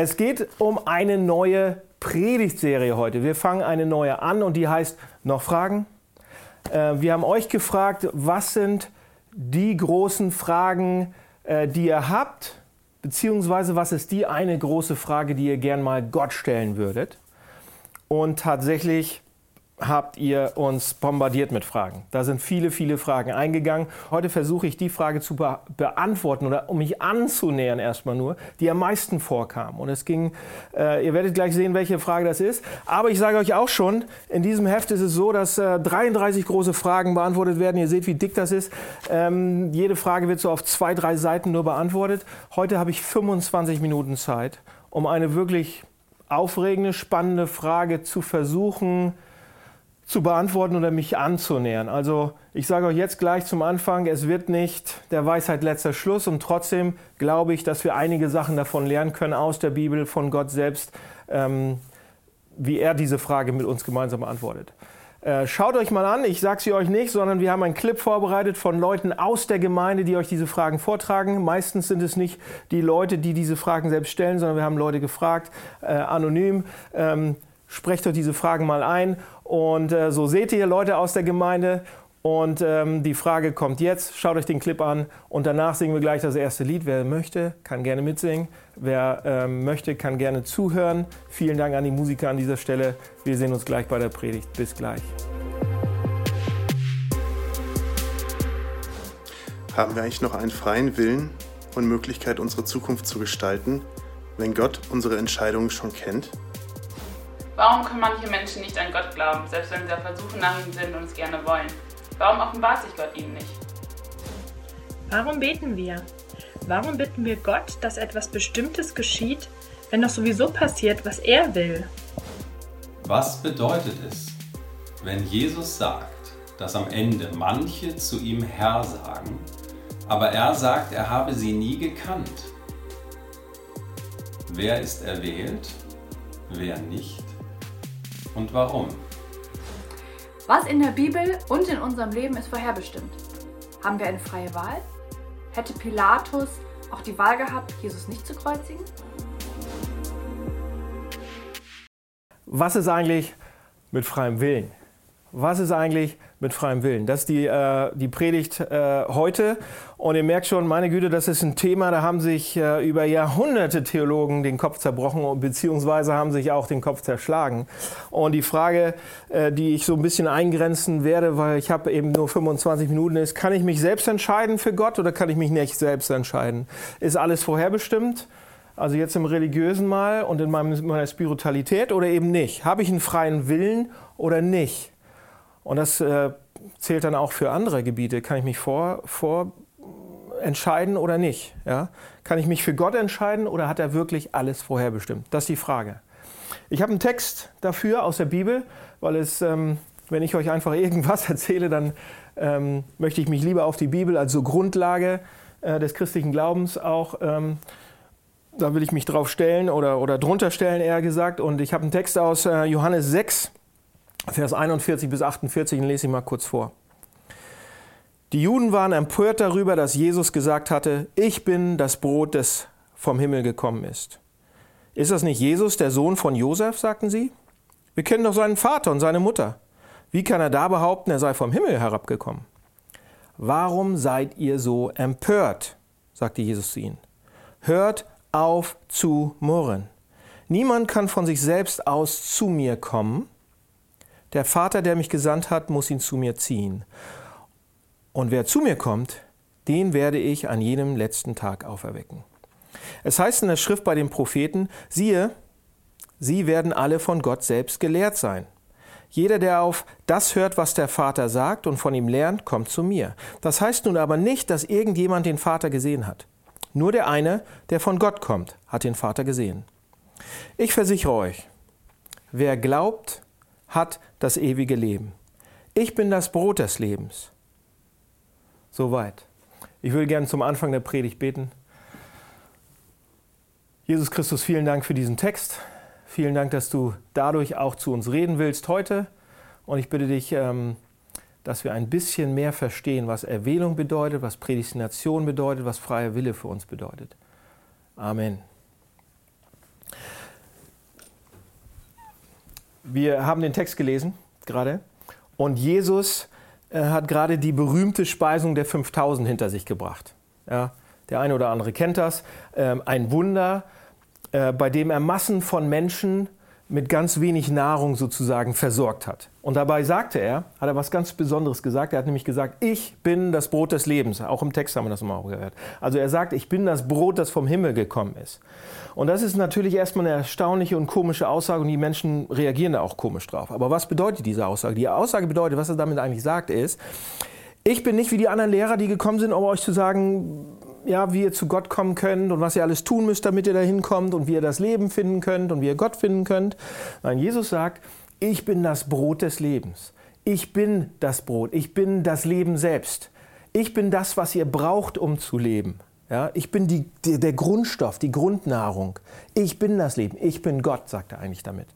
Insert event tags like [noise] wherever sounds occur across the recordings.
Es geht um eine neue Predigtserie heute. Wir fangen eine neue an und die heißt Noch Fragen? Äh, wir haben euch gefragt, was sind die großen Fragen, äh, die ihr habt, beziehungsweise was ist die eine große Frage, die ihr gern mal Gott stellen würdet? Und tatsächlich habt ihr uns bombardiert mit Fragen. Da sind viele, viele Fragen eingegangen. Heute versuche ich die Frage zu be beantworten oder um mich anzunähern erstmal nur, die am meisten vorkam. Und es ging, äh, ihr werdet gleich sehen, welche Frage das ist. Aber ich sage euch auch schon, in diesem Heft ist es so, dass äh, 33 große Fragen beantwortet werden. Ihr seht, wie dick das ist. Ähm, jede Frage wird so auf zwei, drei Seiten nur beantwortet. Heute habe ich 25 Minuten Zeit, um eine wirklich aufregende, spannende Frage zu versuchen, zu beantworten oder mich anzunähern. Also ich sage euch jetzt gleich zum Anfang, es wird nicht der Weisheit letzter Schluss und trotzdem glaube ich, dass wir einige Sachen davon lernen können aus der Bibel, von Gott selbst, ähm, wie er diese Frage mit uns gemeinsam beantwortet. Äh, schaut euch mal an, ich sage sie euch nicht, sondern wir haben einen Clip vorbereitet von Leuten aus der Gemeinde, die euch diese Fragen vortragen. Meistens sind es nicht die Leute, die diese Fragen selbst stellen, sondern wir haben Leute gefragt, äh, anonym. Ähm, sprecht euch diese Fragen mal ein und äh, so seht ihr Leute aus der Gemeinde. Und ähm, die Frage kommt jetzt. Schaut euch den Clip an und danach singen wir gleich das erste Lied. Wer möchte, kann gerne mitsingen. Wer ähm, möchte, kann gerne zuhören. Vielen Dank an die Musiker an dieser Stelle. Wir sehen uns gleich bei der Predigt. Bis gleich. Haben wir eigentlich noch einen freien Willen und Möglichkeit, unsere Zukunft zu gestalten, wenn Gott unsere Entscheidungen schon kennt? Warum können manche Menschen nicht an Gott glauben, selbst wenn sie auf Versuche nach ihm sind und es gerne wollen? Warum offenbart sich Gott ihnen nicht? Warum beten wir? Warum bitten wir Gott, dass etwas Bestimmtes geschieht, wenn doch sowieso passiert, was er will? Was bedeutet es, wenn Jesus sagt, dass am Ende manche zu ihm Herr sagen, aber er sagt, er habe sie nie gekannt? Wer ist erwählt, wer nicht? Und warum? Was in der Bibel und in unserem Leben ist vorherbestimmt? Haben wir eine freie Wahl? Hätte Pilatus auch die Wahl gehabt, Jesus nicht zu kreuzigen? Was ist eigentlich mit freiem Willen? Was ist eigentlich mit freiem Willen? Das ist die, äh, die Predigt äh, heute. Und ihr merkt schon, meine Güte, das ist ein Thema, da haben sich äh, über Jahrhunderte Theologen den Kopf zerbrochen, beziehungsweise haben sich auch den Kopf zerschlagen. Und die Frage, äh, die ich so ein bisschen eingrenzen werde, weil ich habe eben nur 25 Minuten, ist, kann ich mich selbst entscheiden für Gott oder kann ich mich nicht selbst entscheiden? Ist alles vorherbestimmt? Also jetzt im religiösen Mal und in meiner Spiritualität oder eben nicht? Habe ich einen freien Willen oder nicht? Und das äh, zählt dann auch für andere Gebiete. Kann ich mich vor, vor entscheiden oder nicht? Ja? Kann ich mich für Gott entscheiden oder hat er wirklich alles vorherbestimmt? Das ist die Frage. Ich habe einen Text dafür aus der Bibel, weil es, ähm, wenn ich euch einfach [laughs] irgendwas erzähle, dann ähm, möchte ich mich lieber auf die Bibel als so Grundlage äh, des christlichen Glaubens auch, ähm, da will ich mich drauf stellen oder, oder drunter stellen, eher gesagt. Und ich habe einen Text aus äh, Johannes 6, Vers 41 bis 48, den lese ich mal kurz vor. Die Juden waren empört darüber, dass Jesus gesagt hatte, ich bin das Brot, das vom Himmel gekommen ist. Ist das nicht Jesus, der Sohn von Josef, sagten sie? Wir kennen doch seinen Vater und seine Mutter. Wie kann er da behaupten, er sei vom Himmel herabgekommen? Warum seid ihr so empört? sagte Jesus zu ihnen. Hört auf zu murren. Niemand kann von sich selbst aus zu mir kommen, der Vater, der mich gesandt hat, muss ihn zu mir ziehen. Und wer zu mir kommt, den werde ich an jenem letzten Tag auferwecken. Es heißt in der Schrift bei den Propheten, siehe, sie werden alle von Gott selbst gelehrt sein. Jeder, der auf das hört, was der Vater sagt und von ihm lernt, kommt zu mir. Das heißt nun aber nicht, dass irgendjemand den Vater gesehen hat. Nur der eine, der von Gott kommt, hat den Vater gesehen. Ich versichere euch, wer glaubt hat das ewige Leben. Ich bin das Brot des Lebens. Soweit. Ich würde gerne zum Anfang der Predigt beten. Jesus Christus, vielen Dank für diesen Text. Vielen Dank, dass du dadurch auch zu uns reden willst heute. Und ich bitte dich, ähm, dass wir ein bisschen mehr verstehen, was Erwählung bedeutet, was Prädestination bedeutet, was freier Wille für uns bedeutet. Amen. Wir haben den Text gelesen gerade und Jesus äh, hat gerade die berühmte Speisung der 5000 hinter sich gebracht. Ja, der eine oder andere kennt das. Ähm, ein Wunder, äh, bei dem er Massen von Menschen mit ganz wenig Nahrung sozusagen versorgt hat. Und dabei sagte er, hat er was ganz Besonderes gesagt. Er hat nämlich gesagt, ich bin das Brot des Lebens. Auch im Text haben wir das mal gehört. Also er sagt, ich bin das Brot, das vom Himmel gekommen ist. Und das ist natürlich erstmal eine erstaunliche und komische Aussage und die Menschen reagieren da auch komisch drauf. Aber was bedeutet diese Aussage? Die Aussage bedeutet, was er damit eigentlich sagt, ist, ich bin nicht wie die anderen Lehrer, die gekommen sind, um euch zu sagen, ja, wie ihr zu Gott kommen könnt und was ihr alles tun müsst, damit ihr dahin kommt und wie ihr das Leben finden könnt und wie ihr Gott finden könnt. Nein, Jesus sagt, ich bin das Brot des Lebens. Ich bin das Brot. Ich bin das Leben selbst. Ich bin das, was ihr braucht, um zu leben. Ja, ich bin die, die, der Grundstoff, die Grundnahrung. Ich bin das Leben. Ich bin Gott, sagt er eigentlich damit.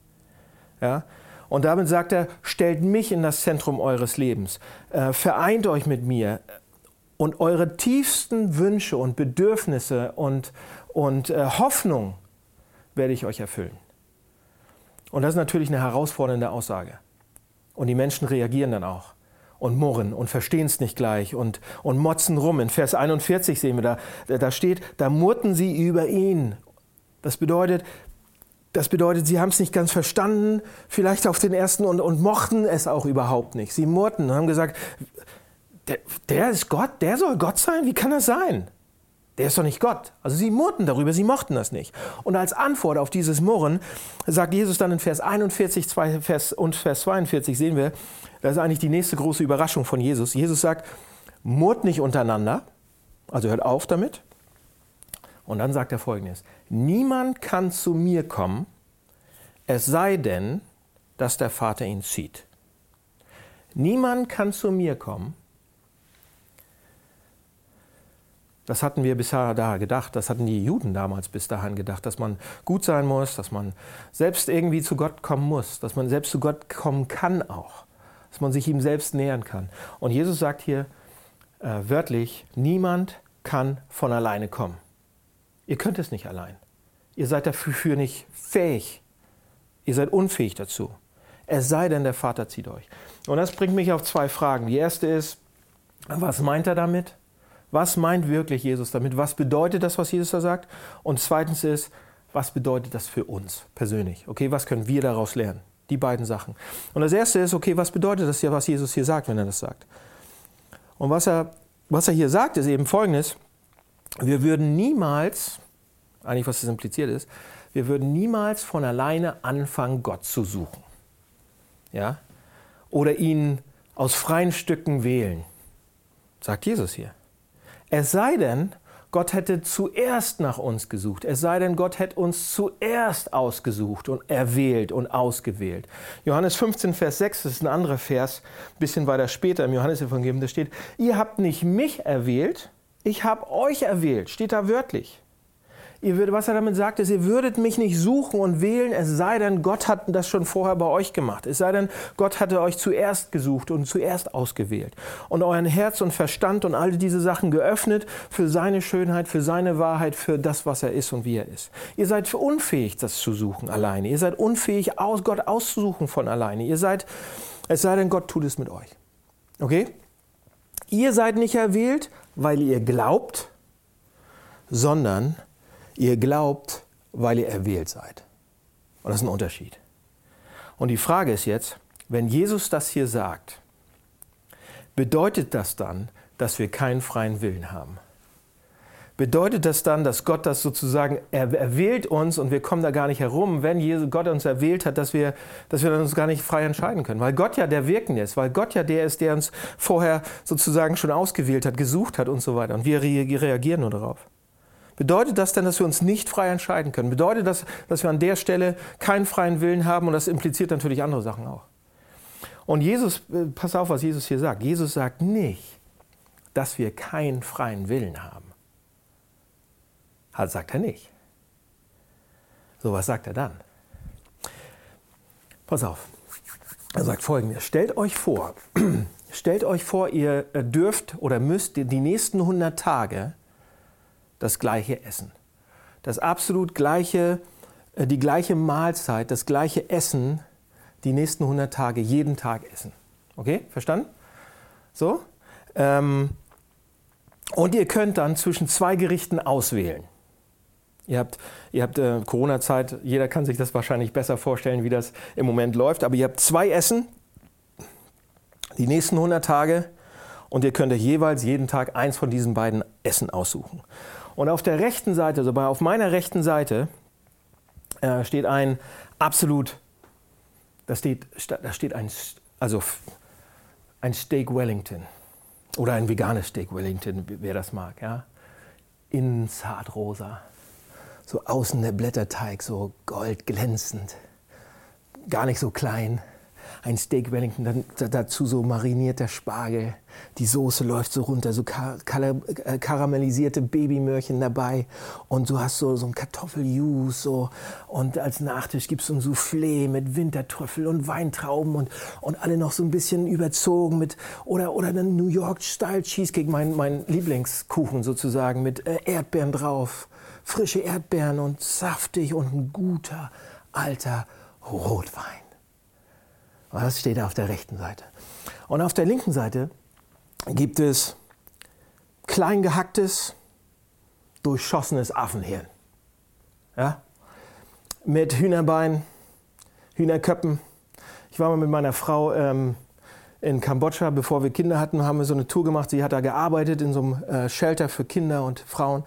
Ja? Und damit sagt er, stellt mich in das Zentrum eures Lebens. Äh, vereint euch mit mir und eure tiefsten Wünsche und Bedürfnisse und, und äh, Hoffnung werde ich euch erfüllen. Und das ist natürlich eine herausfordernde Aussage. Und die Menschen reagieren dann auch und murren und verstehen es nicht gleich und, und motzen rum. In Vers 41 sehen wir da, da steht, da murrten sie über ihn. Das bedeutet, das bedeutet, sie haben es nicht ganz verstanden, vielleicht auf den ersten und, und mochten es auch überhaupt nicht. Sie murrten und haben gesagt, der, der ist Gott, der soll Gott sein? Wie kann das sein? Der ist doch nicht Gott. Also sie murrten darüber, sie mochten das nicht. Und als Antwort auf dieses Murren sagt Jesus dann in Vers 41 Vers, und Vers 42, sehen wir, das ist eigentlich die nächste große Überraschung von Jesus. Jesus sagt, murrt nicht untereinander, also hört auf damit. Und dann sagt er folgendes, niemand kann zu mir kommen, es sei denn, dass der Vater ihn zieht. Niemand kann zu mir kommen, Das hatten wir bisher da gedacht, das hatten die Juden damals bis dahin gedacht, dass man gut sein muss, dass man selbst irgendwie zu Gott kommen muss, dass man selbst zu Gott kommen kann auch, dass man sich ihm selbst nähern kann. Und Jesus sagt hier äh, wörtlich, niemand kann von alleine kommen. Ihr könnt es nicht allein. Ihr seid dafür nicht fähig. Ihr seid unfähig dazu. Es sei denn, der Vater zieht euch. Und das bringt mich auf zwei Fragen. Die erste ist, was meint er damit? Was meint wirklich Jesus damit? Was bedeutet das, was Jesus da sagt? Und zweitens ist, was bedeutet das für uns persönlich? Okay, was können wir daraus lernen? Die beiden Sachen. Und das erste ist, okay, was bedeutet das hier, was Jesus hier sagt, wenn er das sagt? Und was er, was er hier sagt, ist eben folgendes: Wir würden niemals, eigentlich was das impliziert ist, wir würden niemals von alleine anfangen, Gott zu suchen. Ja? Oder ihn aus freien Stücken wählen. Sagt Jesus hier. Es sei denn, Gott hätte zuerst nach uns gesucht. Es sei denn, Gott hätte uns zuerst ausgesucht und erwählt und ausgewählt. Johannes 15, Vers 6, das ist ein anderer Vers, ein bisschen weiter später im Johannesevangelium, da steht, ihr habt nicht mich erwählt, ich habe euch erwählt, steht da wörtlich. Ihr würdet, was er damit sagt, ist, ihr würdet mich nicht suchen und wählen, es sei denn, Gott hat das schon vorher bei euch gemacht. Es sei denn, Gott hatte euch zuerst gesucht und zuerst ausgewählt und euren Herz und Verstand und all diese Sachen geöffnet für seine Schönheit, für seine Wahrheit, für das, was er ist und wie er ist. Ihr seid unfähig, das zu suchen alleine. Ihr seid unfähig, Gott auszusuchen von alleine. Ihr seid, es sei denn, Gott tut es mit euch. Okay? Ihr seid nicht erwählt, weil ihr glaubt, sondern Ihr glaubt, weil ihr erwählt seid. Und das ist ein Unterschied. Und die Frage ist jetzt, wenn Jesus das hier sagt, bedeutet das dann, dass wir keinen freien Willen haben? Bedeutet das dann, dass Gott das sozusagen, er erwählt uns und wir kommen da gar nicht herum, wenn Gott uns erwählt hat, dass wir, dass wir uns gar nicht frei entscheiden können? Weil Gott ja der Wirkende ist, weil Gott ja der ist, der uns vorher sozusagen schon ausgewählt hat, gesucht hat und so weiter. Und wir reagieren nur darauf. Bedeutet das denn, dass wir uns nicht frei entscheiden können? Bedeutet das, dass wir an der Stelle keinen freien Willen haben? Und das impliziert natürlich andere Sachen auch. Und Jesus, äh, pass auf, was Jesus hier sagt. Jesus sagt nicht, dass wir keinen freien Willen haben. Das sagt er nicht. So, was sagt er dann? Pass auf. Er sagt folgendes. Stellt euch vor, [clears throat] stellt euch vor, ihr dürft oder müsst die nächsten 100 Tage das gleiche Essen. Das absolut gleiche, äh, die gleiche Mahlzeit, das gleiche Essen die nächsten 100 Tage jeden Tag essen. Okay, verstanden? So. Ähm, und ihr könnt dann zwischen zwei Gerichten auswählen. Ihr habt, ihr habt äh, Corona-Zeit, jeder kann sich das wahrscheinlich besser vorstellen, wie das im Moment läuft, aber ihr habt zwei Essen, die nächsten 100 Tage, und ihr könnt euch jeweils jeden Tag eins von diesen beiden Essen aussuchen. Und auf der rechten Seite, also bei, auf meiner rechten Seite, äh, steht ein absolut, da steht, da steht ein, also ein Steak Wellington. Oder ein veganes Steak Wellington, wer das mag, ja. Innen rosa, so außen der Blätterteig so goldglänzend, gar nicht so klein ein Steak Wellington, dann dazu so marinierter Spargel. Die Soße läuft so runter, so kar äh, karamellisierte Babymörchen dabei. Und du hast so, so ein Kartoffeljus so. Und als Nachtisch gibt es so ein Soufflé mit Wintertrüffel und Weintrauben und, und alle noch so ein bisschen überzogen mit, oder, oder dann New York-Style Cheesecake, mein, mein Lieblingskuchen sozusagen, mit äh, Erdbeeren drauf. Frische Erdbeeren und saftig und ein guter alter Rotwein. Das steht auf der rechten Seite. Und auf der linken Seite gibt es klein gehacktes, durchschossenes Affenhirn. Ja? Mit Hühnerbein, Hühnerköppen. Ich war mal mit meiner Frau ähm, in Kambodscha, bevor wir Kinder hatten, haben wir so eine Tour gemacht. Sie hat da gearbeitet in so einem äh, Shelter für Kinder und Frauen.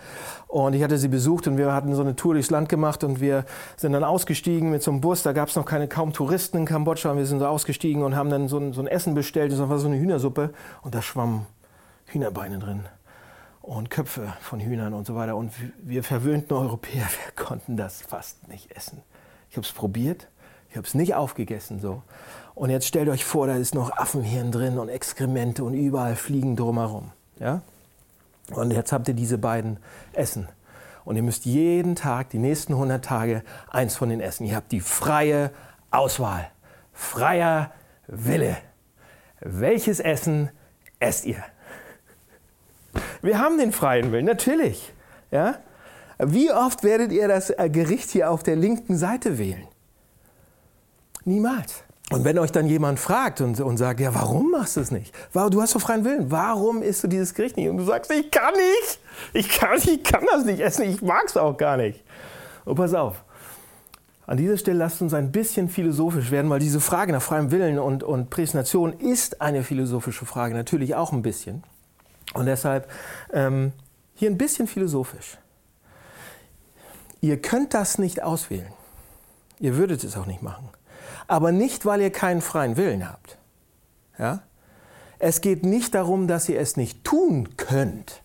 Und ich hatte sie besucht und wir hatten so eine Tour durchs Land gemacht und wir sind dann ausgestiegen mit so einem Bus. Da gab es noch keine kaum Touristen in Kambodscha. Und wir sind so ausgestiegen und haben dann so ein, so ein Essen bestellt. Das war so eine Hühnersuppe und da schwammen Hühnerbeine drin und Köpfe von Hühnern und so weiter. Und wir verwöhnten Europäer, [laughs] wir konnten das fast nicht essen. Ich habe es probiert, ich habe es nicht aufgegessen so. Und jetzt stellt euch vor, da ist noch Affenhirn drin und Exkremente und überall fliegen drumherum. Ja? Und jetzt habt ihr diese beiden Essen. Und ihr müsst jeden Tag, die nächsten 100 Tage, eins von den essen. Ihr habt die freie Auswahl. Freier Wille. Welches Essen esst ihr? Wir haben den freien Willen, natürlich. Ja? Wie oft werdet ihr das Gericht hier auf der linken Seite wählen? Niemals. Und wenn euch dann jemand fragt und, und sagt, ja, warum machst du es nicht? Du hast doch freien Willen. Warum isst du dieses Gericht nicht? Und du sagst, ich kann nicht. Ich kann, ich kann das nicht essen. Ich mag es auch gar nicht. Und pass auf. An dieser Stelle lasst uns ein bisschen philosophisch werden, weil diese Frage nach freiem Willen und, und Präsentation ist eine philosophische Frage, natürlich auch ein bisschen. Und deshalb ähm, hier ein bisschen philosophisch. Ihr könnt das nicht auswählen. Ihr würdet es auch nicht machen aber nicht, weil ihr keinen freien Willen habt. Ja? Es geht nicht darum, dass ihr es nicht tun könnt.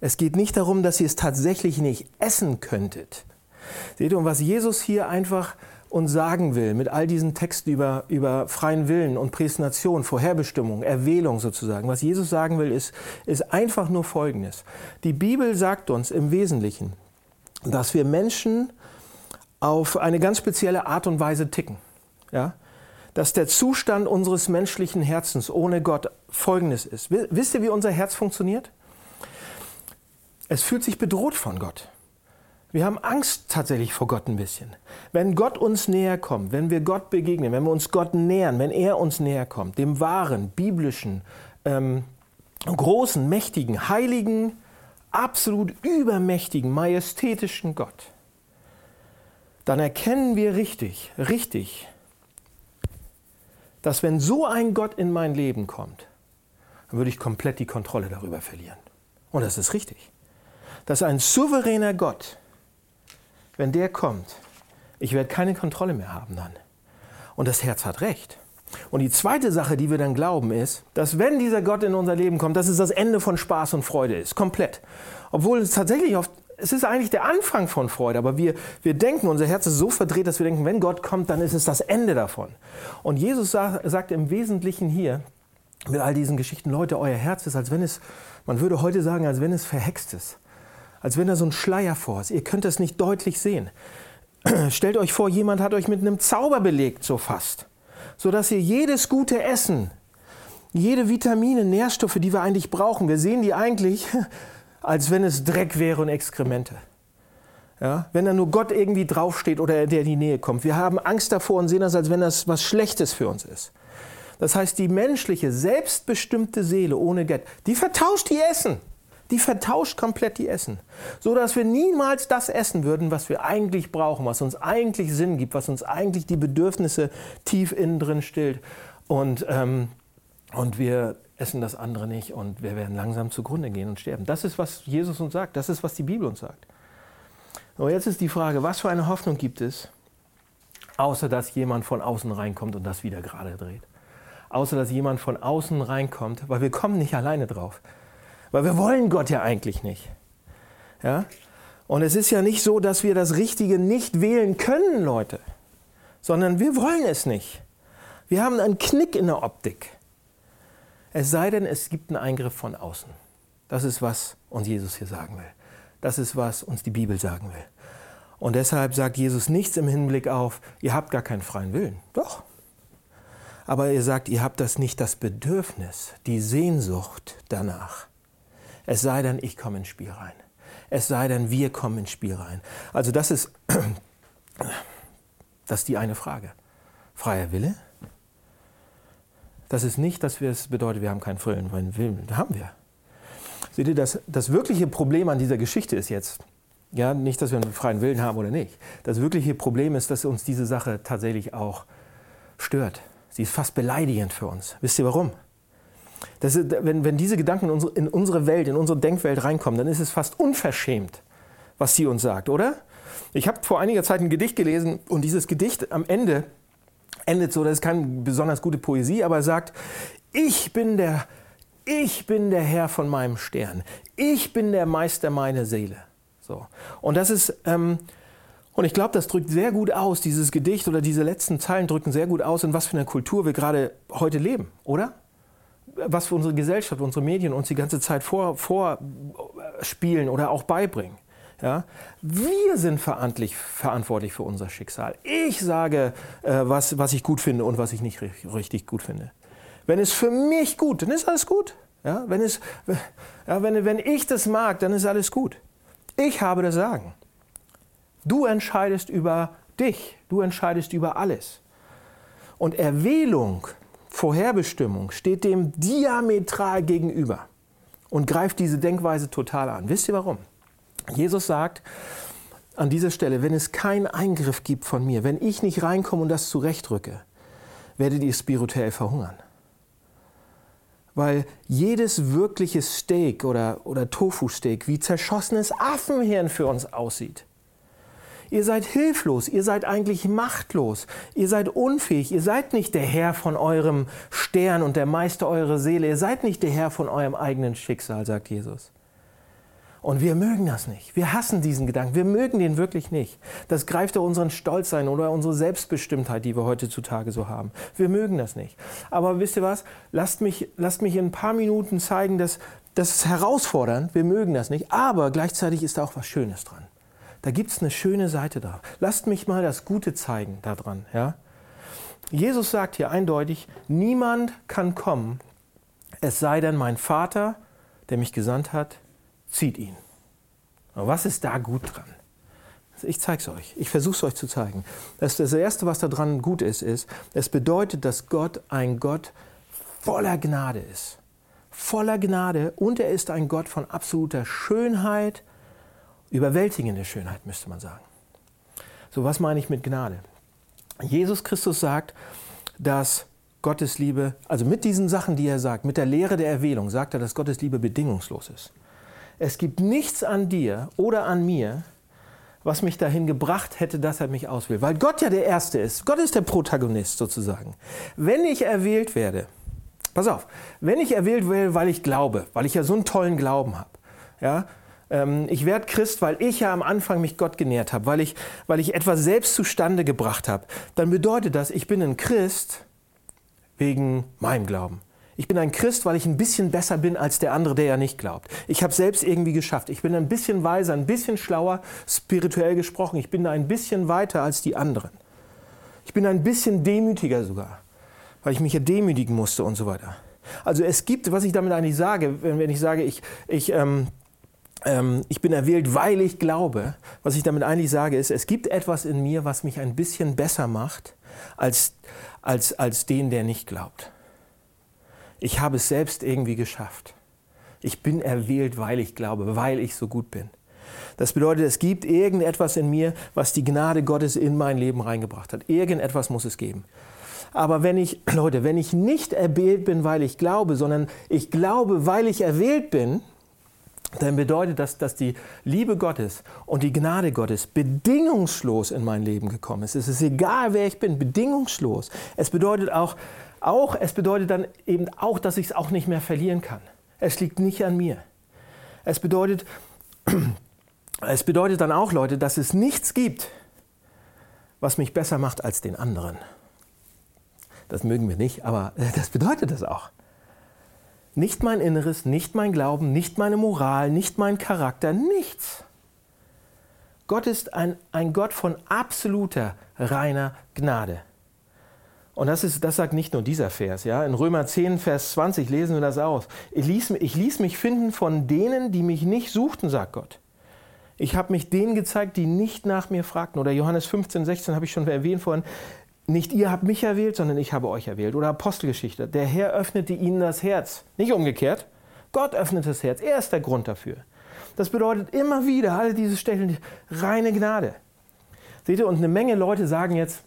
Es geht nicht darum, dass ihr es tatsächlich nicht essen könntet. Seht ihr, und was Jesus hier einfach uns sagen will, mit all diesen Texten über, über freien Willen und Prästination, Vorherbestimmung, Erwählung sozusagen, was Jesus sagen will, ist, ist einfach nur Folgendes. Die Bibel sagt uns im Wesentlichen, dass wir Menschen auf eine ganz spezielle Art und Weise ticken. Ja? Dass der Zustand unseres menschlichen Herzens ohne Gott folgendes ist. Wisst ihr, wie unser Herz funktioniert? Es fühlt sich bedroht von Gott. Wir haben Angst tatsächlich vor Gott ein bisschen. Wenn Gott uns näher kommt, wenn wir Gott begegnen, wenn wir uns Gott nähern, wenn er uns näher kommt, dem wahren, biblischen, ähm, großen, mächtigen, heiligen, absolut übermächtigen, majestätischen Gott, dann erkennen wir richtig, richtig, dass wenn so ein Gott in mein Leben kommt, dann würde ich komplett die Kontrolle darüber verlieren. Und das ist richtig. Dass ein souveräner Gott, wenn der kommt, ich werde keine Kontrolle mehr haben dann. Und das Herz hat recht. Und die zweite Sache, die wir dann glauben, ist, dass wenn dieser Gott in unser Leben kommt, dass es das Ende von Spaß und Freude ist, komplett. Obwohl es tatsächlich oft es ist eigentlich der Anfang von Freude, aber wir, wir denken, unser Herz ist so verdreht, dass wir denken, wenn Gott kommt, dann ist es das Ende davon. Und Jesus sagt, sagt im Wesentlichen hier, mit all diesen Geschichten, Leute, euer Herz ist, als wenn es, man würde heute sagen, als wenn es verhext ist. Als wenn da so ein Schleier vor ist. Ihr könnt es nicht deutlich sehen. [clears throat] Stellt euch vor, jemand hat euch mit einem Zauber belegt, so fast. Sodass ihr jedes gute Essen, jede Vitamine, Nährstoffe, die wir eigentlich brauchen, wir sehen die eigentlich [laughs] als wenn es Dreck wäre und Exkremente. Ja, wenn da nur Gott irgendwie draufsteht oder der in die Nähe kommt. Wir haben Angst davor und sehen das, als wenn das was Schlechtes für uns ist. Das heißt, die menschliche, selbstbestimmte Seele ohne Gott, die vertauscht die Essen. Die vertauscht komplett die Essen. So dass wir niemals das essen würden, was wir eigentlich brauchen, was uns eigentlich Sinn gibt, was uns eigentlich die Bedürfnisse tief innen drin stillt. Und, ähm, und wir essen das andere nicht und wir werden langsam zugrunde gehen und sterben. Das ist, was Jesus uns sagt. Das ist, was die Bibel uns sagt. Aber jetzt ist die Frage, was für eine Hoffnung gibt es, außer dass jemand von außen reinkommt und das wieder gerade dreht? Außer dass jemand von außen reinkommt, weil wir kommen nicht alleine drauf. Weil wir wollen Gott ja eigentlich nicht. Ja? Und es ist ja nicht so, dass wir das Richtige nicht wählen können, Leute, sondern wir wollen es nicht. Wir haben einen Knick in der Optik. Es sei denn, es gibt einen Eingriff von außen. Das ist, was uns Jesus hier sagen will. Das ist, was uns die Bibel sagen will. Und deshalb sagt Jesus nichts im Hinblick auf, ihr habt gar keinen freien Willen. Doch. Aber ihr sagt, ihr habt das nicht das Bedürfnis, die Sehnsucht danach. Es sei denn, ich komme ins Spiel rein. Es sei denn, wir kommen ins Spiel rein. Also das ist, [clears throat] das ist die eine Frage. Freier Wille? Das ist nicht, dass wir es bedeutet, wir haben keinen freien Willen. Da haben wir. Seht ihr, das, das wirkliche Problem an dieser Geschichte ist jetzt, ja, nicht, dass wir einen freien Willen haben oder nicht. Das wirkliche Problem ist, dass uns diese Sache tatsächlich auch stört. Sie ist fast beleidigend für uns. Wisst ihr warum? Ist, wenn, wenn diese Gedanken in unsere Welt, in unsere Denkwelt reinkommen, dann ist es fast unverschämt, was sie uns sagt, oder? Ich habe vor einiger Zeit ein Gedicht gelesen und dieses Gedicht am Ende endet so, das ist keine besonders gute Poesie, aber sagt, ich bin der ich bin der Herr von meinem Stern. Ich bin der Meister meiner Seele. So. Und das ist, ähm, und ich glaube, das drückt sehr gut aus, dieses Gedicht oder diese letzten Zeilen drücken sehr gut aus, in was für einer Kultur wir gerade heute leben, oder? Was für unsere Gesellschaft, unsere Medien uns die ganze Zeit vorspielen vor oder auch beibringen. Ja? Wir sind verantwortlich, für unser Schicksal. Ich sage, äh, was, was ich gut finde und was ich nicht richtig gut finde. Wenn es für mich gut, dann ist alles gut. Ja, wenn, es, ja, wenn, wenn ich das mag, dann ist alles gut. Ich habe das Sagen. Du entscheidest über dich. Du entscheidest über alles. Und Erwählung, Vorherbestimmung steht dem diametral gegenüber und greift diese Denkweise total an. Wisst ihr warum? Jesus sagt an dieser Stelle, wenn es keinen Eingriff gibt von mir, wenn ich nicht reinkomme und das zurechtrücke, werdet ihr spirituell verhungern weil jedes wirkliche Steak oder, oder Tofu-Steak wie zerschossenes Affenhirn für uns aussieht. Ihr seid hilflos, ihr seid eigentlich machtlos, ihr seid unfähig, ihr seid nicht der Herr von eurem Stern und der Meister eurer Seele, ihr seid nicht der Herr von eurem eigenen Schicksal, sagt Jesus. Und wir mögen das nicht. Wir hassen diesen Gedanken. Wir mögen den wirklich nicht. Das greift auf unseren Stolz ein oder unsere Selbstbestimmtheit, die wir heutzutage so haben. Wir mögen das nicht. Aber wisst ihr was? Lasst mich, lasst mich in ein paar Minuten zeigen, dass das ist herausfordernd. Wir mögen das nicht. Aber gleichzeitig ist da auch was Schönes dran. Da gibt es eine schöne Seite da. Lasst mich mal das Gute zeigen daran. Ja? Jesus sagt hier eindeutig, niemand kann kommen, es sei denn mein Vater, der mich gesandt hat, zieht ihn. Aber was ist da gut dran? Ich zeige es euch. Ich versuche es euch zu zeigen. Das, das Erste, was da dran gut ist, ist, es bedeutet, dass Gott ein Gott voller Gnade ist. Voller Gnade und er ist ein Gott von absoluter Schönheit, überwältigende Schönheit, müsste man sagen. So, was meine ich mit Gnade? Jesus Christus sagt, dass Gottes Liebe, also mit diesen Sachen, die er sagt, mit der Lehre der Erwählung, sagt er, dass Gottes Liebe bedingungslos ist. Es gibt nichts an dir oder an mir, was mich dahin gebracht hätte, dass er mich auswählt. Weil Gott ja der Erste ist. Gott ist der Protagonist sozusagen. Wenn ich erwählt werde, pass auf, wenn ich erwählt werde, weil ich glaube, weil ich ja so einen tollen Glauben habe, ja, ähm, ich werde Christ, weil ich ja am Anfang mich Gott genährt habe, weil ich, weil ich etwas selbst zustande gebracht habe, dann bedeutet das, ich bin ein Christ wegen meinem Glauben. Ich bin ein Christ, weil ich ein bisschen besser bin als der andere, der ja nicht glaubt. Ich habe selbst irgendwie geschafft. Ich bin ein bisschen weiser, ein bisschen schlauer, spirituell gesprochen. Ich bin ein bisschen weiter als die anderen. Ich bin ein bisschen demütiger sogar, weil ich mich ja demütigen musste und so weiter. Also es gibt, was ich damit eigentlich sage, wenn ich sage, ich, ich, ähm, ähm, ich bin erwählt, weil ich glaube. Was ich damit eigentlich sage, ist, es gibt etwas in mir, was mich ein bisschen besser macht als, als, als den, der nicht glaubt. Ich habe es selbst irgendwie geschafft. Ich bin erwählt, weil ich glaube, weil ich so gut bin. Das bedeutet, es gibt irgendetwas in mir, was die Gnade Gottes in mein Leben reingebracht hat. Irgendetwas muss es geben. Aber wenn ich, [clears throat] Leute, wenn ich nicht erwählt bin, weil ich glaube, sondern ich glaube, weil ich erwählt bin, dann bedeutet das, dass die Liebe Gottes und die Gnade Gottes bedingungslos in mein Leben gekommen ist. Es ist egal, wer ich bin, bedingungslos. Es bedeutet auch, auch es bedeutet dann eben auch, dass ich es auch nicht mehr verlieren kann. Es liegt nicht an mir. Es bedeutet, [clears throat] es bedeutet dann auch, Leute, dass es nichts gibt, was mich besser macht als den anderen. Das mögen wir nicht, aber [laughs] das bedeutet das auch. Nicht mein Inneres, nicht mein Glauben, nicht meine Moral, nicht mein Charakter, nichts. Gott ist ein, ein Gott von absoluter, reiner Gnade. Und das, ist, das sagt nicht nur dieser Vers. Ja? In Römer 10, Vers 20 lesen wir das aus. Ich ließ, ich ließ mich finden von denen, die mich nicht suchten, sagt Gott. Ich habe mich denen gezeigt, die nicht nach mir fragten. Oder Johannes 15, 16 habe ich schon erwähnt vorhin. Nicht ihr habt mich erwählt, sondern ich habe euch erwählt. Oder Apostelgeschichte. Der Herr öffnete ihnen das Herz. Nicht umgekehrt. Gott öffnet das Herz. Er ist der Grund dafür. Das bedeutet immer wieder, alle diese Stellen, reine Gnade. Seht ihr, und eine Menge Leute sagen jetzt,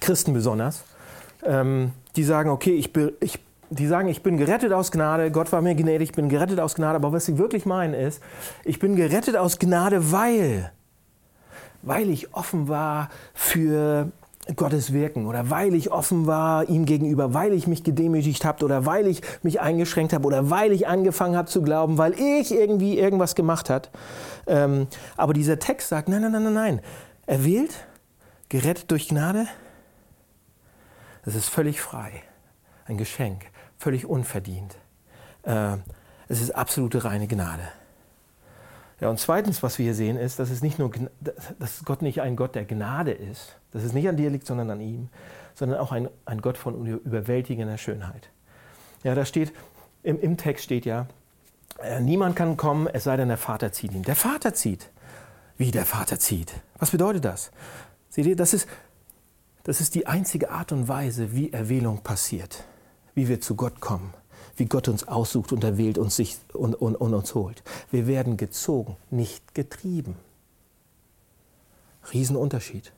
Christen besonders, ähm, die sagen, okay, ich, ich, die sagen, ich bin gerettet aus Gnade, Gott war mir gnädig, ich bin gerettet aus Gnade, aber was sie wirklich meinen ist, ich bin gerettet aus Gnade, weil, weil ich offen war für Gottes Wirken oder weil ich offen war ihm gegenüber, weil ich mich gedemütigt habe oder weil ich mich eingeschränkt habe oder weil ich angefangen habe zu glauben, weil ich irgendwie irgendwas gemacht habe. Ähm, aber dieser Text sagt, nein, nein, nein, nein, nein. Erwählt, gerettet durch Gnade, das ist völlig frei. Ein Geschenk, völlig unverdient. Äh, es ist absolute reine Gnade. Ja, und zweitens, was wir hier sehen, ist, dass, es nicht nur, dass Gott nicht ein Gott der Gnade ist, dass es nicht an dir liegt, sondern an ihm, sondern auch ein, ein Gott von überwältigender Schönheit. Ja, da steht, im, im Text steht ja, äh, niemand kann kommen, es sei denn, der Vater zieht ihn. Der Vater zieht. Wie der Vater zieht. Was bedeutet das? Seht ihr, das ist, das ist die einzige Art und Weise, wie Erwählung passiert, wie wir zu Gott kommen wie Gott uns aussucht und erwählt und, sich, und, und, und uns holt. Wir werden gezogen, nicht getrieben. Riesenunterschied.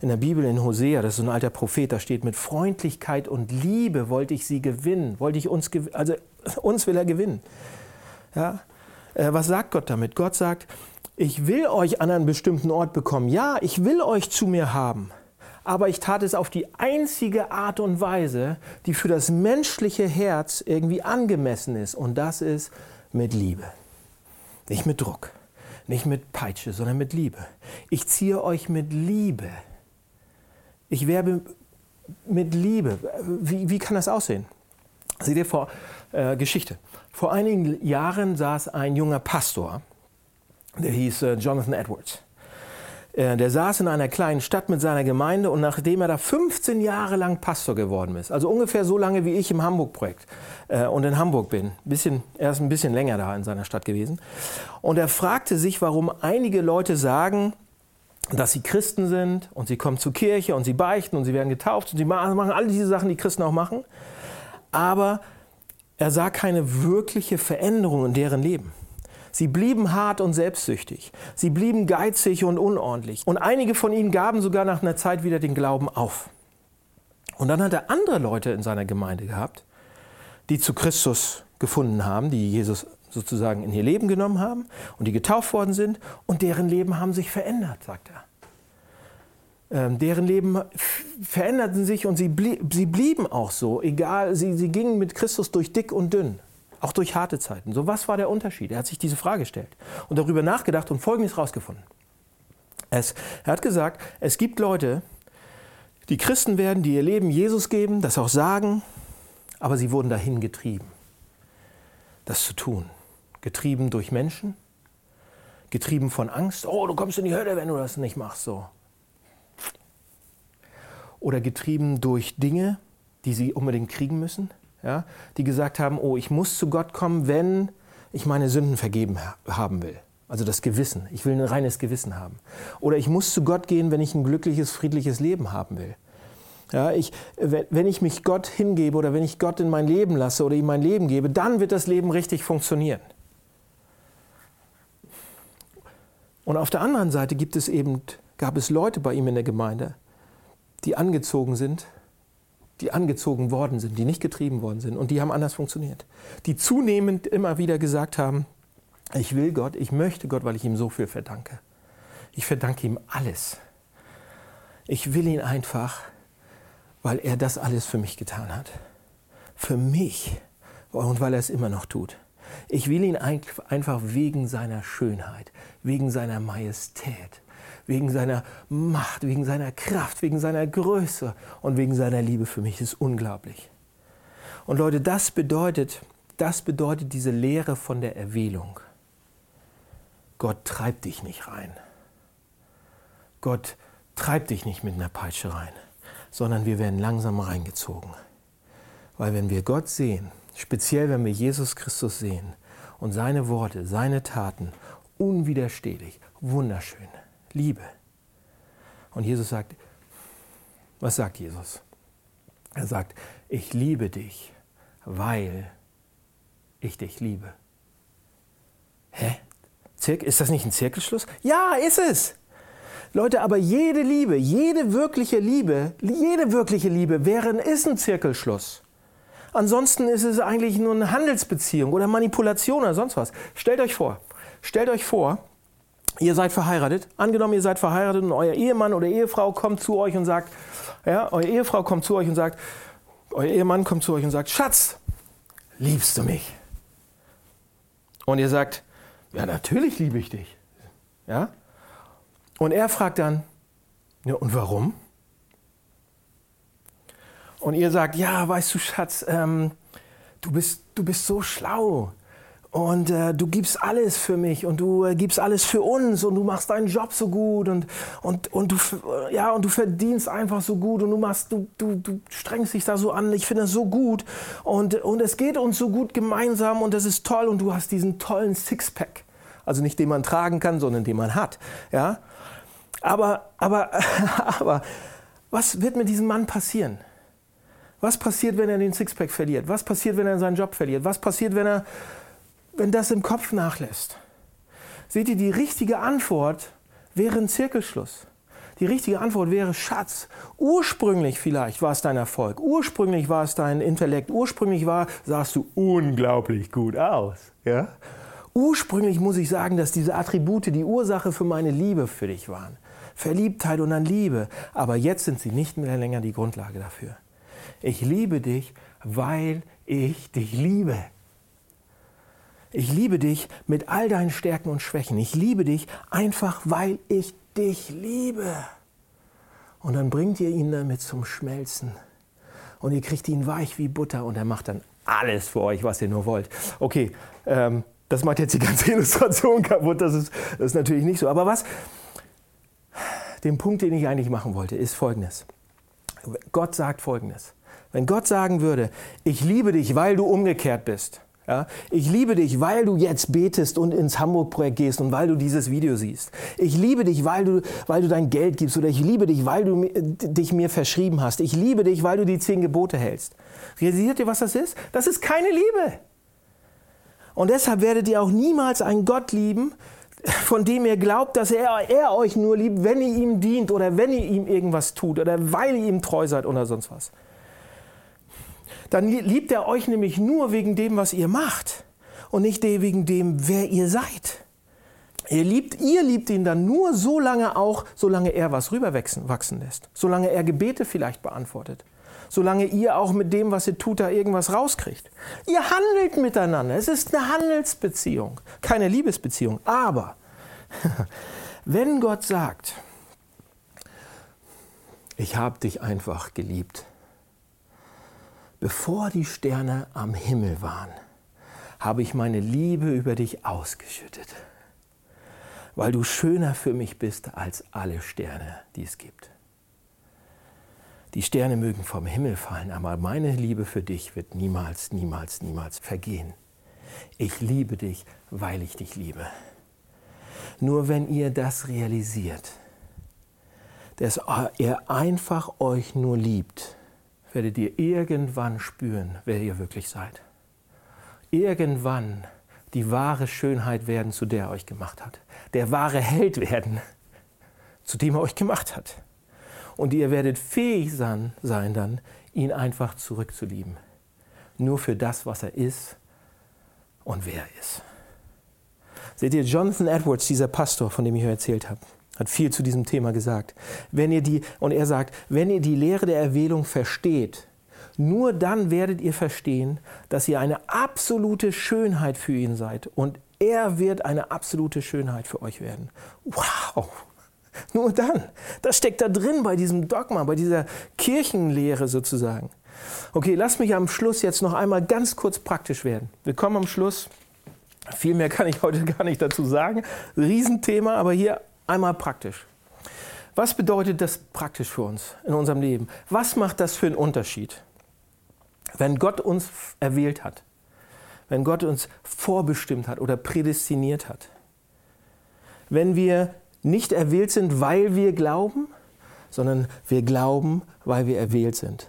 In der Bibel in Hosea, das ist ein alter Prophet, da steht, mit Freundlichkeit und Liebe wollte ich sie gewinnen, wollte ich uns, also [laughs] uns will er gewinnen. Ja? Äh, was sagt Gott damit? Gott sagt, ich will euch an einen bestimmten Ort bekommen. Ja, ich will euch zu mir haben aber ich tat es auf die einzige Art und Weise, die für das menschliche Herz irgendwie angemessen ist. Und das ist mit Liebe. Nicht mit Druck, nicht mit Peitsche, sondern mit Liebe. Ich ziehe euch mit Liebe. Ich werbe mit Liebe. Wie, wie kann das aussehen? Seht ihr vor äh, Geschichte. Vor einigen Jahren saß ein junger Pastor, der hieß äh, Jonathan Edwards. Äh, der saß in einer kleinen Stadt mit seiner Gemeinde und nachdem er da 15 Jahre lang Pastor geworden ist, also ungefähr so lange wie ich im Hamburg-Projekt äh, und in Hamburg bin, bisschen, er ist ein bisschen länger da in seiner Stadt gewesen, und er fragte sich, warum einige Leute sagen, dass sie Christen sind und sie kommen zur Kirche und sie beichten und sie werden getauft und sie machen all diese Sachen, die Christen auch machen, aber er sah keine wirkliche Veränderung in deren Leben. Sie blieben hart und selbstsüchtig. Sie blieben geizig und unordentlich. Und einige von ihnen gaben sogar nach einer Zeit wieder den Glauben auf. Und dann hat er andere Leute in seiner Gemeinde gehabt, die zu Christus gefunden haben, die Jesus sozusagen in ihr Leben genommen haben und die getauft worden sind und deren Leben haben sich verändert, sagt er. Ähm, deren Leben veränderten sich und sie, blieb, sie blieben auch so, egal, sie, sie gingen mit Christus durch dick und dünn. Auch durch harte Zeiten. So, was war der Unterschied? Er hat sich diese Frage gestellt und darüber nachgedacht und Folgendes herausgefunden. Es, er hat gesagt, es gibt Leute, die Christen werden, die ihr Leben Jesus geben, das auch sagen, aber sie wurden dahin getrieben, das zu tun. Getrieben durch Menschen, getrieben von Angst. Oh, du kommst in die Hölle, wenn du das nicht machst. So. Oder getrieben durch Dinge, die sie unbedingt kriegen müssen ja, die gesagt haben, oh, ich muss zu Gott kommen, wenn ich meine Sünden vergeben haben will. Also das Gewissen. Ich will ein reines Gewissen haben. Oder ich muss zu Gott gehen, wenn ich ein glückliches, friedliches Leben haben will. Ja, ich, wenn ich mich Gott hingebe oder wenn ich Gott in mein Leben lasse oder ihm mein Leben gebe, dann wird das Leben richtig funktionieren. Und auf der anderen Seite gibt es eben, gab es Leute bei ihm in der Gemeinde, die angezogen sind, die angezogen worden sind, die nicht getrieben worden sind und die haben anders funktioniert. Die zunehmend immer wieder gesagt haben, ich will Gott, ich möchte Gott, weil ich ihm so viel verdanke. Ich verdanke ihm alles. Ich will ihn einfach, weil er das alles für mich getan hat. Für mich und weil er es immer noch tut. Ich will ihn einfach wegen seiner Schönheit, wegen seiner Majestät, wegen seiner Macht, wegen seiner Kraft, wegen seiner Größe und wegen seiner Liebe für mich. Das ist unglaublich. Und Leute, das bedeutet, das bedeutet diese Lehre von der Erwählung. Gott treibt dich nicht rein. Gott treibt dich nicht mit einer Peitsche rein, sondern wir werden langsam reingezogen. Weil wenn wir Gott sehen, speziell wenn wir Jesus Christus sehen und seine Worte, seine Taten, unwiderstehlich, wunderschön, Liebe. Und Jesus sagt, was sagt Jesus? Er sagt, ich liebe dich, weil ich dich liebe. Hä? Ist das nicht ein Zirkelschluss? Ja, ist es. Leute, aber jede Liebe, jede wirkliche Liebe, jede wirkliche Liebe wäre, ist ein Zirkelschluss. Ansonsten ist es eigentlich nur eine Handelsbeziehung oder Manipulation oder sonst was. Stellt euch vor, stellt euch vor, ihr seid verheiratet. Angenommen, ihr seid verheiratet und euer Ehemann oder Ehefrau kommt zu euch und sagt, ja, eure Ehefrau kommt zu euch und sagt, euer Ehemann kommt zu euch und sagt, Schatz, liebst du mich? Und ihr sagt, ja, natürlich liebe ich dich. Ja? Und er fragt dann, ja, und warum? Und ihr sagt, ja, weißt du, Schatz, ähm, du, bist, du bist so schlau und äh, du gibst alles für mich und du äh, gibst alles für uns und du machst deinen Job so gut und, und, und, du, ja, und du verdienst einfach so gut und du, machst, du, du, du strengst dich da so an. Ich finde das so gut und, und es geht uns so gut gemeinsam und das ist toll und du hast diesen tollen Sixpack. Also nicht den man tragen kann, sondern den man hat. Ja? Aber, aber, [laughs] aber was wird mit diesem Mann passieren? Was passiert, wenn er den Sixpack verliert? Was passiert, wenn er seinen Job verliert? Was passiert, wenn, er, wenn das im Kopf nachlässt? Seht ihr, die richtige Antwort wäre ein Zirkelschluss. Die richtige Antwort wäre Schatz. Ursprünglich vielleicht war es dein Erfolg, ursprünglich war es dein Intellekt, ursprünglich war, sahst du unglaublich gut aus. Ja? Ursprünglich muss ich sagen, dass diese Attribute die Ursache für meine Liebe für dich waren. Verliebtheit und dann Liebe. Aber jetzt sind sie nicht mehr länger die Grundlage dafür. Ich liebe dich, weil ich dich liebe. Ich liebe dich mit all deinen Stärken und Schwächen. Ich liebe dich einfach, weil ich dich liebe. Und dann bringt ihr ihn damit zum Schmelzen. Und ihr kriegt ihn weich wie Butter und er macht dann alles für euch, was ihr nur wollt. Okay, ähm, das macht jetzt die ganze [laughs] Illustration kaputt. Das ist, das ist natürlich nicht so. Aber was, den Punkt, den ich eigentlich machen wollte, ist folgendes. Gott sagt folgendes. Wenn Gott sagen würde, ich liebe dich, weil du umgekehrt bist. Ja, ich liebe dich, weil du jetzt betest und ins Hamburg-Projekt gehst und weil du dieses Video siehst. Ich liebe dich, weil du, weil du dein Geld gibst oder ich liebe dich, weil du dich mir verschrieben hast. Ich liebe dich, weil du die zehn Gebote hältst. Realisiert ihr, was das ist? Das ist keine Liebe. Und deshalb werdet ihr auch niemals einen Gott lieben, von dem ihr glaubt, dass er, er euch nur liebt, wenn ihr ihm dient oder wenn ihr ihm irgendwas tut oder weil ihr ihm treu seid oder sonst was. Dann liebt er euch nämlich nur wegen dem, was ihr macht und nicht wegen dem, wer ihr seid. Ihr liebt, ihr liebt ihn dann nur so lange auch, solange er was rüberwachsen wachsen lässt, solange er Gebete vielleicht beantwortet, solange ihr auch mit dem, was ihr tut, da irgendwas rauskriegt. Ihr handelt miteinander. Es ist eine Handelsbeziehung, keine Liebesbeziehung. Aber [laughs] wenn Gott sagt, ich habe dich einfach geliebt, bevor die Sterne am Himmel waren, habe ich meine Liebe über dich ausgeschüttet, weil du schöner für mich bist als alle Sterne, die es gibt. Die Sterne mögen vom Himmel fallen, aber meine Liebe für dich wird niemals, niemals, niemals vergehen. Ich liebe dich, weil ich dich liebe. Nur wenn ihr das realisiert, dass er einfach euch nur liebt, werdet ihr irgendwann spüren, wer ihr wirklich seid. Irgendwann die wahre Schönheit werden, zu der er euch gemacht hat. Der wahre Held werden, [laughs] zu dem er euch gemacht hat. Und ihr werdet fähig sein, dann, ihn einfach zurückzulieben. Nur für das, was er ist und wer er ist. Seht ihr, Jonathan Edwards, dieser Pastor, von dem ich euch erzählt habe, hat viel zu diesem Thema gesagt. Wenn ihr die, und er sagt, wenn ihr die Lehre der Erwählung versteht, nur dann werdet ihr verstehen, dass ihr eine absolute Schönheit für ihn seid. Und er wird eine absolute Schönheit für euch werden. Wow! Nur dann. Das steckt da drin bei diesem Dogma, bei dieser Kirchenlehre sozusagen. Okay, lasst mich am Schluss jetzt noch einmal ganz kurz praktisch werden. Wir kommen am Schluss. Viel mehr kann ich heute gar nicht dazu sagen. Riesenthema, aber hier einmal praktisch. Was bedeutet das praktisch für uns in unserem Leben? Was macht das für einen Unterschied? Wenn Gott uns erwählt hat, wenn Gott uns vorbestimmt hat oder prädestiniert hat, wenn wir nicht erwählt sind, weil wir glauben, sondern wir glauben, weil wir erwählt sind.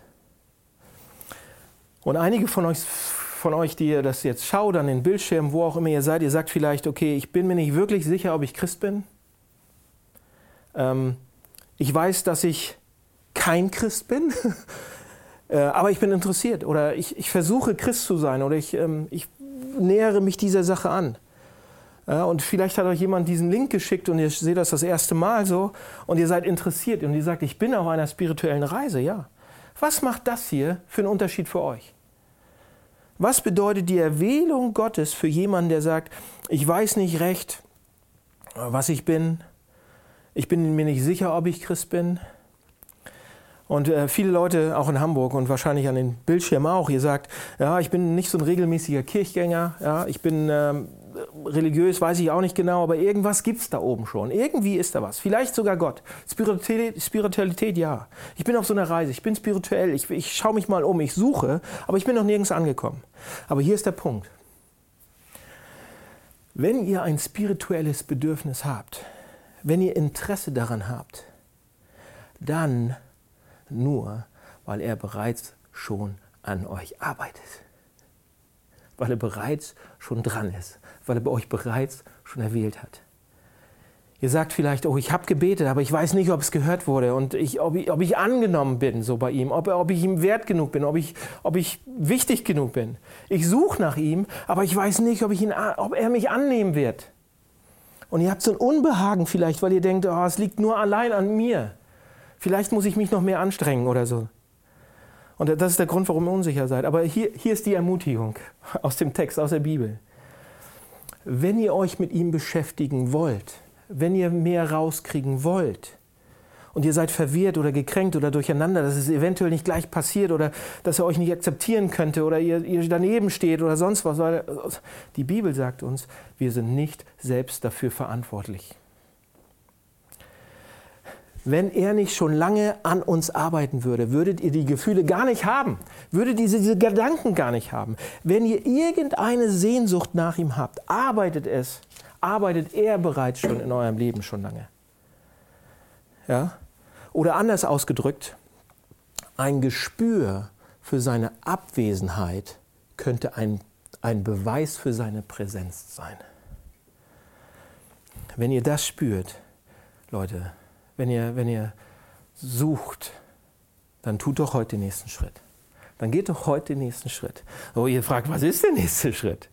Und einige von euch, von euch, die ihr das jetzt schaut an den Bildschirmen, wo auch immer ihr seid, ihr sagt vielleicht, okay, ich bin mir nicht wirklich sicher, ob ich Christ bin. Ähm, ich weiß, dass ich kein Christ bin. [laughs] Äh, aber ich bin interessiert oder ich, ich versuche Christ zu sein oder ich, ähm, ich nähere mich dieser Sache an. Ja, und vielleicht hat euch jemand diesen Link geschickt und ihr seht das das erste Mal so und ihr seid interessiert und ihr sagt, ich bin auf einer spirituellen Reise, ja. Was macht das hier für einen Unterschied für euch? Was bedeutet die Erwählung Gottes für jemanden, der sagt, ich weiß nicht recht, was ich bin, ich bin mir nicht sicher, ob ich Christ bin, und äh, viele Leute, auch in Hamburg und wahrscheinlich an den Bildschirmen auch, ihr sagt, ja, ich bin nicht so ein regelmäßiger Kirchgänger, ja, ich bin ähm, religiös, weiß ich auch nicht genau, aber irgendwas gibt es da oben schon. Irgendwie ist da was. Vielleicht sogar Gott. Spiritualität, Spiritualität, ja. Ich bin auf so einer Reise, ich bin spirituell, ich, ich schaue mich mal um, ich suche, aber ich bin noch nirgends angekommen. Aber hier ist der Punkt. Wenn ihr ein spirituelles Bedürfnis habt, wenn ihr Interesse daran habt, dann nur, weil er bereits schon an euch arbeitet. Weil er bereits schon dran ist, weil er bei euch bereits schon erwählt hat. Ihr sagt vielleicht, oh, ich habe gebetet, aber ich weiß nicht, ob es gehört wurde und ich, ob, ich, ob ich angenommen bin so bei ihm, ob, ob ich ihm wert genug bin, ob ich, ob ich wichtig genug bin. Ich suche nach ihm, aber ich weiß nicht, ob, ich ihn, ob er mich annehmen wird. Und ihr habt so ein Unbehagen vielleicht, weil ihr denkt, oh, es liegt nur allein an mir. Vielleicht muss ich mich noch mehr anstrengen oder so. Und das ist der Grund, warum ihr unsicher seid. Aber hier, hier ist die Ermutigung [laughs] aus dem Text, aus der Bibel. Wenn ihr euch mit ihm beschäftigen wollt, wenn ihr mehr rauskriegen wollt, und ihr seid verwirrt oder gekränkt oder durcheinander, dass es eventuell nicht gleich passiert oder dass er euch nicht akzeptieren könnte oder ihr, ihr daneben steht oder sonst was, die Bibel sagt uns, wir sind nicht selbst dafür verantwortlich wenn er nicht schon lange an uns arbeiten würde, würdet ihr die Gefühle gar nicht haben, würdet ihr diese Gedanken gar nicht haben. Wenn ihr irgendeine Sehnsucht nach ihm habt, arbeitet es, arbeitet er bereits schon in eurem Leben schon lange. Ja? Oder anders ausgedrückt, ein Gespür für seine Abwesenheit könnte ein, ein Beweis für seine Präsenz sein. Wenn ihr das spürt, Leute, wenn ihr, wenn ihr sucht, dann tut doch heute den nächsten Schritt. Dann geht doch heute den nächsten Schritt. Oh, ihr fragt, was ist der nächste Schritt?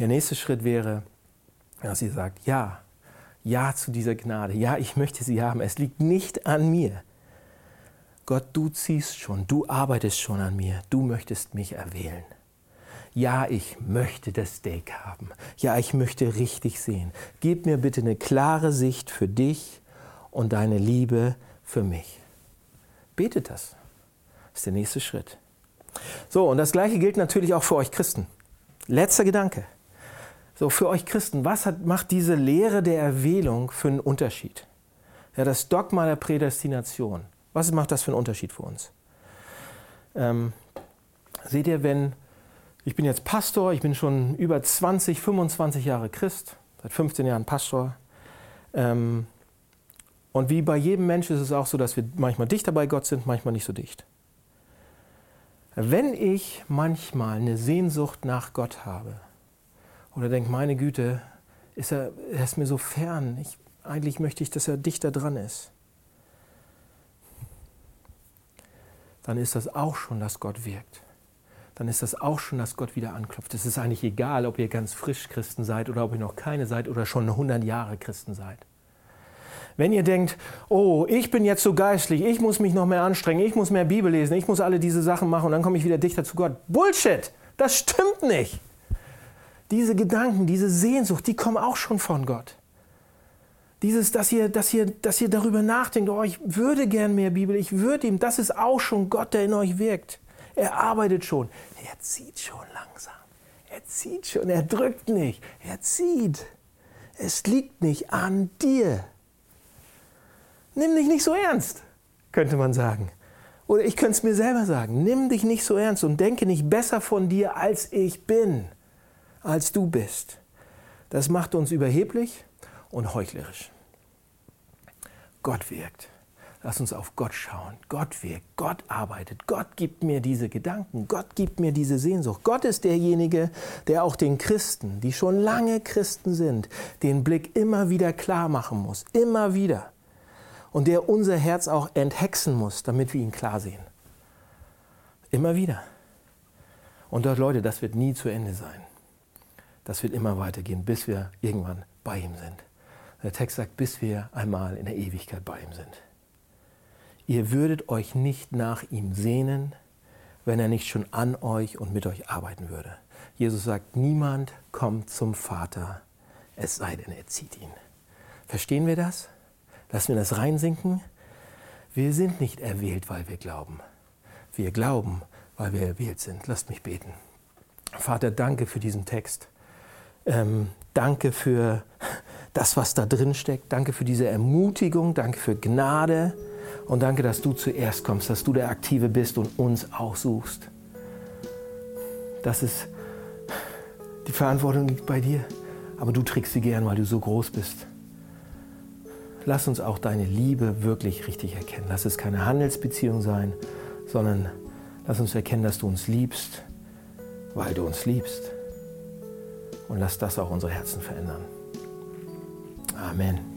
Der nächste Schritt wäre, dass ihr sagt, ja, ja zu dieser Gnade. Ja, ich möchte sie haben. Es liegt nicht an mir. Gott, du ziehst schon, du arbeitest schon an mir. Du möchtest mich erwählen ja, ich möchte das Steak haben. Ja, ich möchte richtig sehen. Gib mir bitte eine klare Sicht für dich und deine Liebe für mich. Betet das. Das ist der nächste Schritt. So, und das Gleiche gilt natürlich auch für euch Christen. Letzter Gedanke. So, für euch Christen, was hat, macht diese Lehre der Erwählung für einen Unterschied? Ja, das Dogma der Prädestination. Was macht das für einen Unterschied für uns? Ähm, seht ihr, wenn ich bin jetzt Pastor, ich bin schon über 20, 25 Jahre Christ, seit 15 Jahren Pastor. Ähm, und wie bei jedem Menschen ist es auch so, dass wir manchmal dichter bei Gott sind, manchmal nicht so dicht. Wenn ich manchmal eine Sehnsucht nach Gott habe oder denke, meine Güte, ist er, er ist mir so fern, ich, eigentlich möchte ich, dass er dichter dran ist, dann ist das auch schon, dass Gott wirkt. Dann ist das auch schon, dass Gott wieder anklopft. Es ist eigentlich egal, ob ihr ganz frisch Christen seid oder ob ihr noch keine seid oder schon 100 Jahre Christen seid. Wenn ihr denkt, oh, ich bin jetzt so geistlich, ich muss mich noch mehr anstrengen, ich muss mehr Bibel lesen, ich muss alle diese Sachen machen und dann komme ich wieder dichter zu Gott. Bullshit! Das stimmt nicht! Diese Gedanken, diese Sehnsucht, die kommen auch schon von Gott. Dieses, dass ihr, dass ihr, dass ihr darüber nachdenkt, oh, ich würde gern mehr Bibel, ich würde ihm, das ist auch schon Gott, der in euch wirkt. Er arbeitet schon. Er zieht schon langsam. Er zieht schon, er drückt nicht. Er zieht. Es liegt nicht an dir. Nimm dich nicht so ernst, könnte man sagen. Oder ich könnte es mir selber sagen. Nimm dich nicht so ernst und denke nicht besser von dir, als ich bin, als du bist. Das macht uns überheblich und heuchlerisch. Gott wirkt. Lass uns auf Gott schauen. Gott wirkt, Gott arbeitet, Gott gibt mir diese Gedanken, Gott gibt mir diese Sehnsucht. Gott ist derjenige, der auch den Christen, die schon lange Christen sind, den Blick immer wieder klar machen muss. Immer wieder und der unser Herz auch enthexen muss, damit wir ihn klar sehen. Immer wieder. Und dort, Leute, das wird nie zu Ende sein. Das wird immer weitergehen, bis wir irgendwann bei ihm sind. Der Text sagt, bis wir einmal in der Ewigkeit bei ihm sind. Ihr würdet euch nicht nach ihm sehnen, wenn er nicht schon an euch und mit euch arbeiten würde. Jesus sagt, niemand kommt zum Vater, es sei denn, er zieht ihn. Verstehen wir das? Lassen wir das reinsinken. Wir sind nicht erwählt, weil wir glauben. Wir glauben, weil wir erwählt sind. Lasst mich beten. Vater, danke für diesen Text. Ähm, danke für das, was da drin steckt. Danke für diese Ermutigung. Danke für Gnade. Und danke, dass du zuerst kommst, dass du der Aktive bist und uns auch suchst. Das ist, die Verantwortung liegt bei dir. Aber du trägst sie gern, weil du so groß bist lass uns auch deine Liebe wirklich richtig erkennen. Lass es keine Handelsbeziehung sein, sondern lass uns erkennen, dass du uns liebst, weil du uns liebst. Und lass das auch unsere Herzen verändern. Amen.